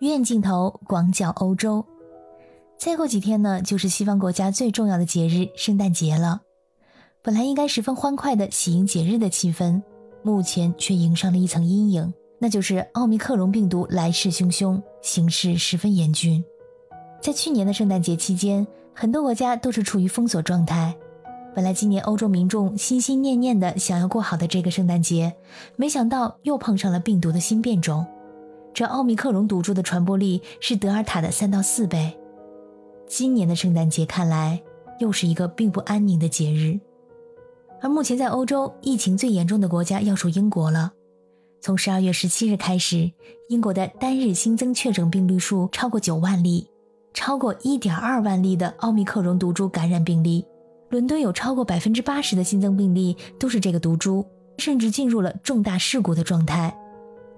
远镜头广角欧洲。再过几天呢，就是西方国家最重要的节日——圣诞节了。本来应该十分欢快的喜迎节日的气氛，目前却迎上了一层阴影，那就是奥密克戎病毒来势汹汹，形势十分严峻。在去年的圣诞节期间，很多国家都是处于封锁状态。本来今年欧洲民众心心念念的想要过好的这个圣诞节，没想到又碰上了病毒的新变种。这奥密克戎毒株的传播力是德尔塔的三到四倍。今年的圣诞节看来又是一个并不安宁的节日。而目前在欧洲疫情最严重的国家要数英国了。从十二月十七日开始，英国的单日新增确诊病例数超过九万例，超过一点二万例的奥密克戎毒株感染病例。伦敦有超过百分之八十的新增病例都是这个毒株，甚至进入了重大事故的状态。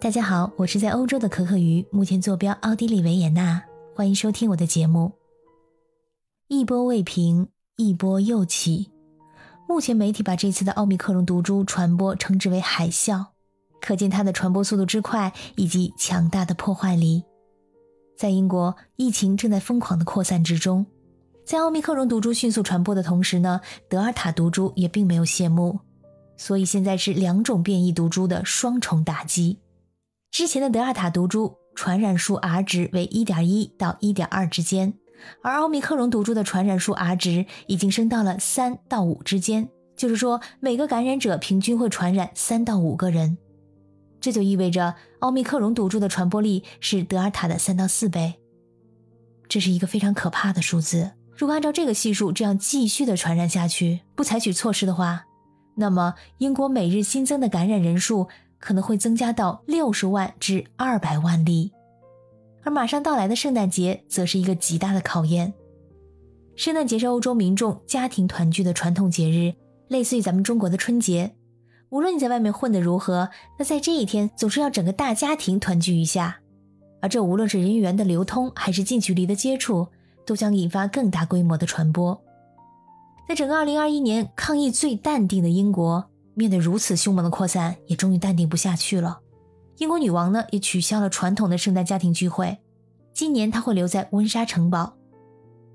大家好，我是在欧洲的可可鱼，目前坐标奥地利维也纳，欢迎收听我的节目。一波未平，一波又起。目前媒体把这次的奥密克戎毒株传播称之为海啸，可见它的传播速度之快以及强大的破坏力。在英国，疫情正在疯狂的扩散之中。在奥密克戎毒株迅速传播的同时呢，德尔塔毒株也并没有谢幕，所以现在是两种变异毒株的双重打击。之前的德尔塔毒株传染数 R 值为1.1到1.2之间，而奥密克戎毒株的传染数 R 值已经升到了3到5之间，就是说每个感染者平均会传染3到5个人，这就意味着奥密克戎毒株的传播力是德尔塔的3到4倍，这是一个非常可怕的数字。如果按照这个系数这样继续的传染下去，不采取措施的话，那么英国每日新增的感染人数可能会增加到六十万至二百万例。而马上到来的圣诞节则是一个极大的考验。圣诞节是欧洲民众家庭团聚的传统节日，类似于咱们中国的春节。无论你在外面混得如何，那在这一天总是要整个大家庭团聚一下。而这无论是人员的流通，还是近距离的接触。都将引发更大规模的传播。在整个2021年，抗疫最淡定的英国，面对如此凶猛的扩散，也终于淡定不下去了。英国女王呢，也取消了传统的圣诞家庭聚会，今年她会留在温莎城堡。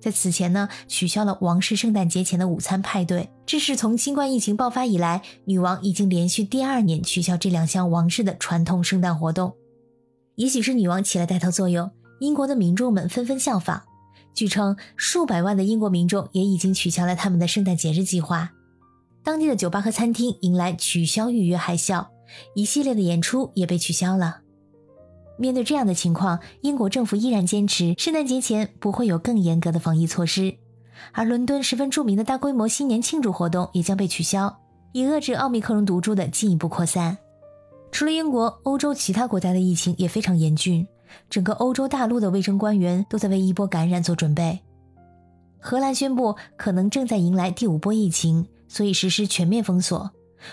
在此前呢，取消了王室圣诞节前的午餐派对。这是从新冠疫情爆发以来，女王已经连续第二年取消这两项王室的传统圣诞活动。也许是女王起了带头作用，英国的民众们纷纷效仿。据称，数百万的英国民众也已经取消了他们的圣诞节日计划。当地的酒吧和餐厅迎来取消预约海啸，一系列的演出也被取消了。面对这样的情况，英国政府依然坚持圣诞节前不会有更严格的防疫措施，而伦敦十分著名的大规模新年庆祝活动也将被取消，以遏制奥密克戎毒株的进一步扩散。除了英国，欧洲其他国家的疫情也非常严峻。整个欧洲大陆的卫生官员都在为一波感染做准备。荷兰宣布可能正在迎来第五波疫情，所以实施全面封锁，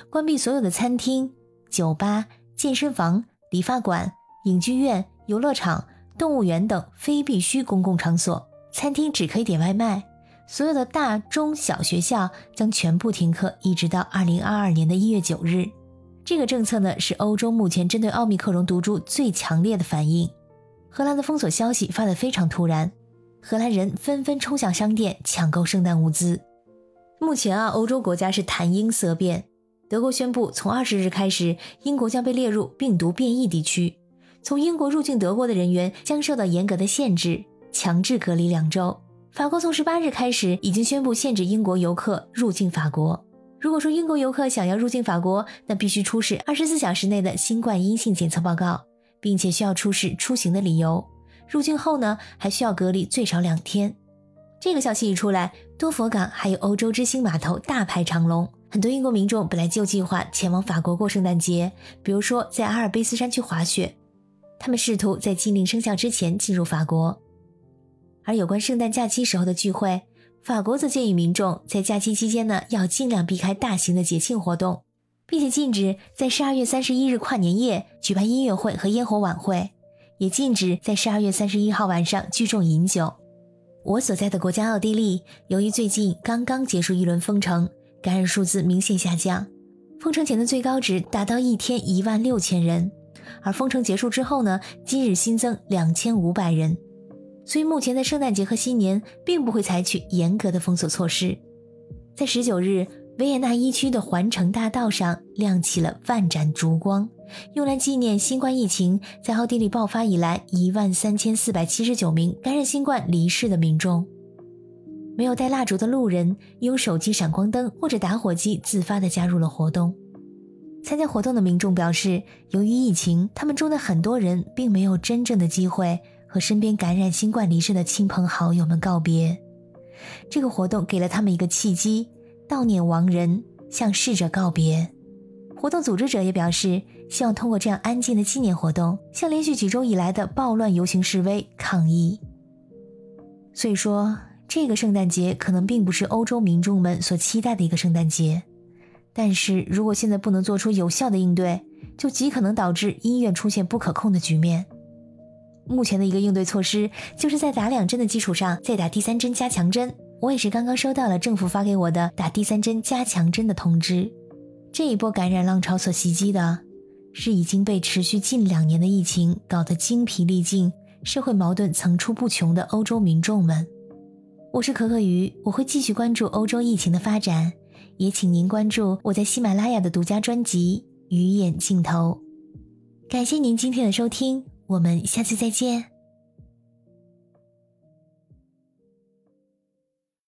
关闭所有的餐厅、酒吧、健身房、理发馆、影剧院、游乐场、动物园等非必需公共场所。餐厅只可以点外卖。所有的大中小学校将全部停课，一直到二零二二年的一月九日。这个政策呢，是欧洲目前针对奥密克戎毒株最强烈的反应。荷兰的封锁消息发得非常突然，荷兰人纷纷冲向商店抢购圣诞物资。目前啊，欧洲国家是谈英色变。德国宣布，从二十日开始，英国将被列入病毒变异地区，从英国入境德国的人员将受到严格的限制，强制隔离两周。法国从十八日开始已经宣布限制英国游客入境法国。如果说英国游客想要入境法国，那必须出示二十四小时内的新冠阴性检测报告。并且需要出示出行的理由，入境后呢还需要隔离最少两天。这个消息一出来，多佛港还有欧洲之星码头大排长龙。很多英国民众本来就计划前往法国过圣诞节，比如说在阿尔卑斯山区滑雪，他们试图在禁令生效之前进入法国。而有关圣诞假期时候的聚会，法国则建议民众在假期期间呢要尽量避开大型的节庆活动。并且禁止在十二月三十一日跨年夜举办音乐会和烟火晚会，也禁止在十二月三十一号晚上聚众饮酒。我所在的国家奥地利，由于最近刚刚结束一轮封城，感染数字明显下降。封城前的最高值达到一天一万六千人，而封城结束之后呢，今日新增两千五百人。所以目前在圣诞节和新年并不会采取严格的封锁措施。在十九日，维也纳一区的环城大道上亮起了万盏烛光，用来纪念新冠疫情在奥地利爆发以来一万三千四百七十九名感染新冠离世的民众。没有带蜡烛的路人用手机闪光灯或者打火机自发地加入了活动。参加活动的民众表示，由于疫情，他们中的很多人并没有真正的机会。和身边感染新冠离世的亲朋好友们告别，这个活动给了他们一个契机，悼念亡人，向逝者告别。活动组织者也表示，希望通过这样安静的纪念活动，向连续几周以来的暴乱游行示威抗议。所以说，这个圣诞节可能并不是欧洲民众们所期待的一个圣诞节。但是如果现在不能做出有效的应对，就极可能导致医院出现不可控的局面。目前的一个应对措施，就是在打两针的基础上再打第三针加强针。我也是刚刚收到了政府发给我的打第三针加强针的通知。这一波感染浪潮所袭击的，是已经被持续近两年的疫情搞得精疲力尽、社会矛盾层出不穷的欧洲民众们。我是可可鱼，我会继续关注欧洲疫情的发展，也请您关注我在喜马拉雅的独家专辑《鱼眼镜头》。感谢您今天的收听。我们下次再见。